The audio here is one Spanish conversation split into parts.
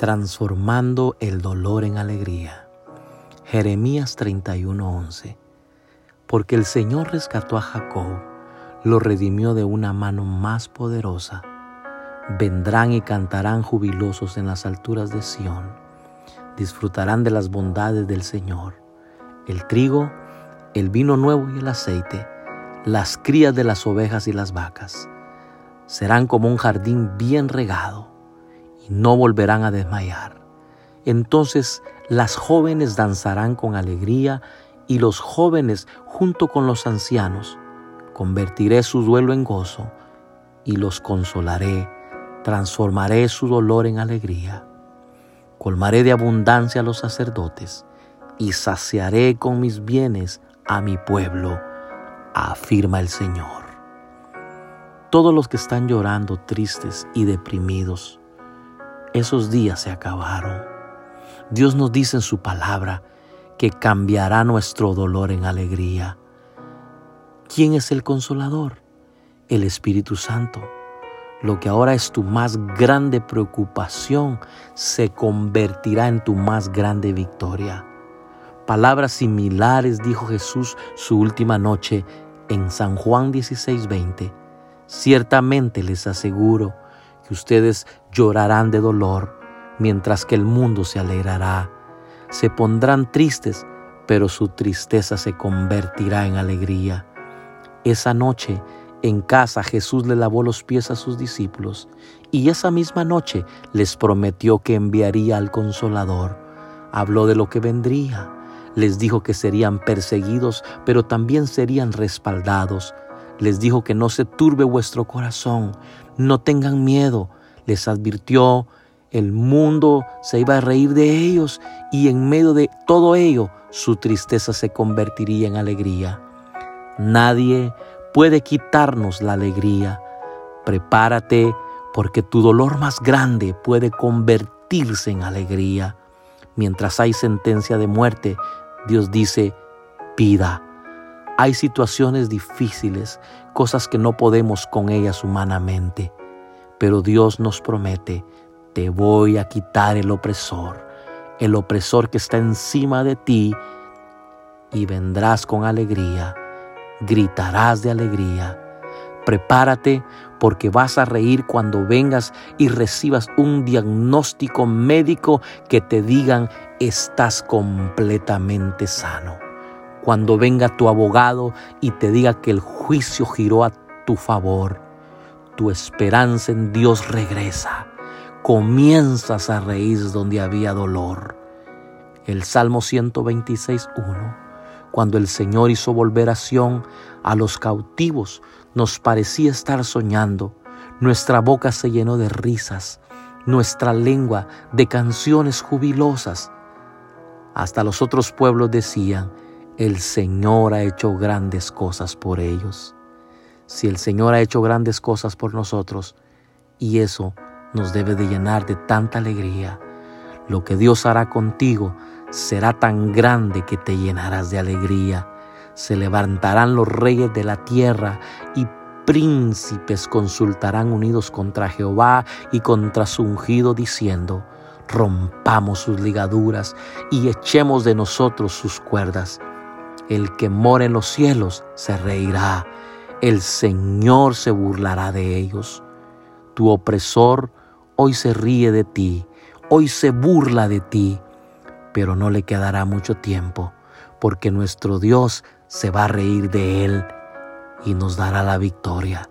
transformando el dolor en alegría. Jeremías 31:11 Porque el Señor rescató a Jacob, lo redimió de una mano más poderosa. Vendrán y cantarán jubilosos en las alturas de Sión. Disfrutarán de las bondades del Señor. El trigo, el vino nuevo y el aceite, las crías de las ovejas y las vacas. Serán como un jardín bien regado no volverán a desmayar. Entonces las jóvenes danzarán con alegría y los jóvenes junto con los ancianos. Convertiré su duelo en gozo y los consolaré. Transformaré su dolor en alegría. Colmaré de abundancia a los sacerdotes y saciaré con mis bienes a mi pueblo, afirma el Señor. Todos los que están llorando, tristes y deprimidos, esos días se acabaron. Dios nos dice en su palabra que cambiará nuestro dolor en alegría. ¿Quién es el consolador? El Espíritu Santo. Lo que ahora es tu más grande preocupación se convertirá en tu más grande victoria. Palabras similares dijo Jesús su última noche en San Juan 16:20. Ciertamente les aseguro ustedes llorarán de dolor, mientras que el mundo se alegrará. Se pondrán tristes, pero su tristeza se convertirá en alegría. Esa noche en casa Jesús le lavó los pies a sus discípulos y esa misma noche les prometió que enviaría al consolador. Habló de lo que vendría. Les dijo que serían perseguidos, pero también serían respaldados. Les dijo que no se turbe vuestro corazón, no tengan miedo. Les advirtió, el mundo se iba a reír de ellos y en medio de todo ello su tristeza se convertiría en alegría. Nadie puede quitarnos la alegría. Prepárate porque tu dolor más grande puede convertirse en alegría. Mientras hay sentencia de muerte, Dios dice, pida. Hay situaciones difíciles, cosas que no podemos con ellas humanamente, pero Dios nos promete, te voy a quitar el opresor, el opresor que está encima de ti, y vendrás con alegría gritarás de alegría. Prepárate porque vas a reír cuando vengas y recibas un diagnóstico médico que te digan estás completamente sano. Cuando venga tu abogado y te diga que el juicio giró a tu favor, tu esperanza en Dios regresa. Comienzas a reír donde había dolor. El Salmo 126.1 cuando el Señor hizo volver a Sión a los cautivos, nos parecía estar soñando. Nuestra boca se llenó de risas, nuestra lengua de canciones jubilosas. Hasta los otros pueblos decían, el Señor ha hecho grandes cosas por ellos. Si el Señor ha hecho grandes cosas por nosotros, y eso nos debe de llenar de tanta alegría, lo que Dios hará contigo será tan grande que te llenarás de alegría. Se levantarán los reyes de la tierra y príncipes consultarán unidos contra Jehová y contra su ungido diciendo, rompamos sus ligaduras y echemos de nosotros sus cuerdas. El que mora en los cielos se reirá, el Señor se burlará de ellos. Tu opresor hoy se ríe de ti, hoy se burla de ti pero no le quedará mucho tiempo, porque nuestro Dios se va a reír de él y nos dará la victoria.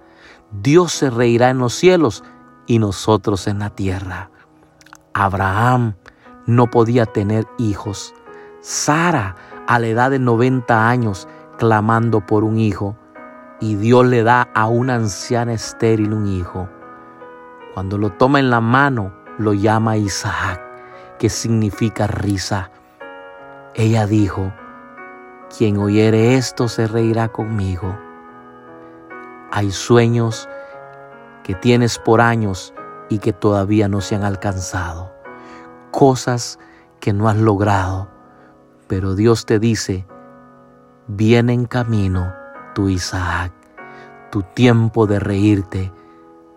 Dios se reirá en los cielos y nosotros en la tierra. Abraham no podía tener hijos. Sara, a la edad de 90 años, clamando por un hijo, y Dios le da a una anciana estéril un hijo. Cuando lo toma en la mano, lo llama Isaac que significa risa. Ella dijo, quien oyere esto se reirá conmigo. Hay sueños que tienes por años y que todavía no se han alcanzado. Cosas que no has logrado. Pero Dios te dice, viene en camino tu Isaac, tu tiempo de reírte,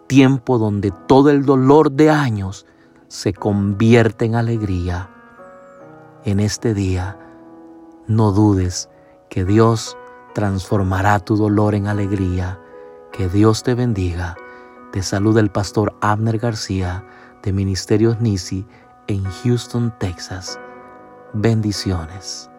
tiempo donde todo el dolor de años se convierte en alegría en este día, no dudes que Dios transformará tu dolor en alegría. Que Dios te bendiga. Te saluda el pastor Abner García de Ministerios Nisi en Houston, Texas. Bendiciones.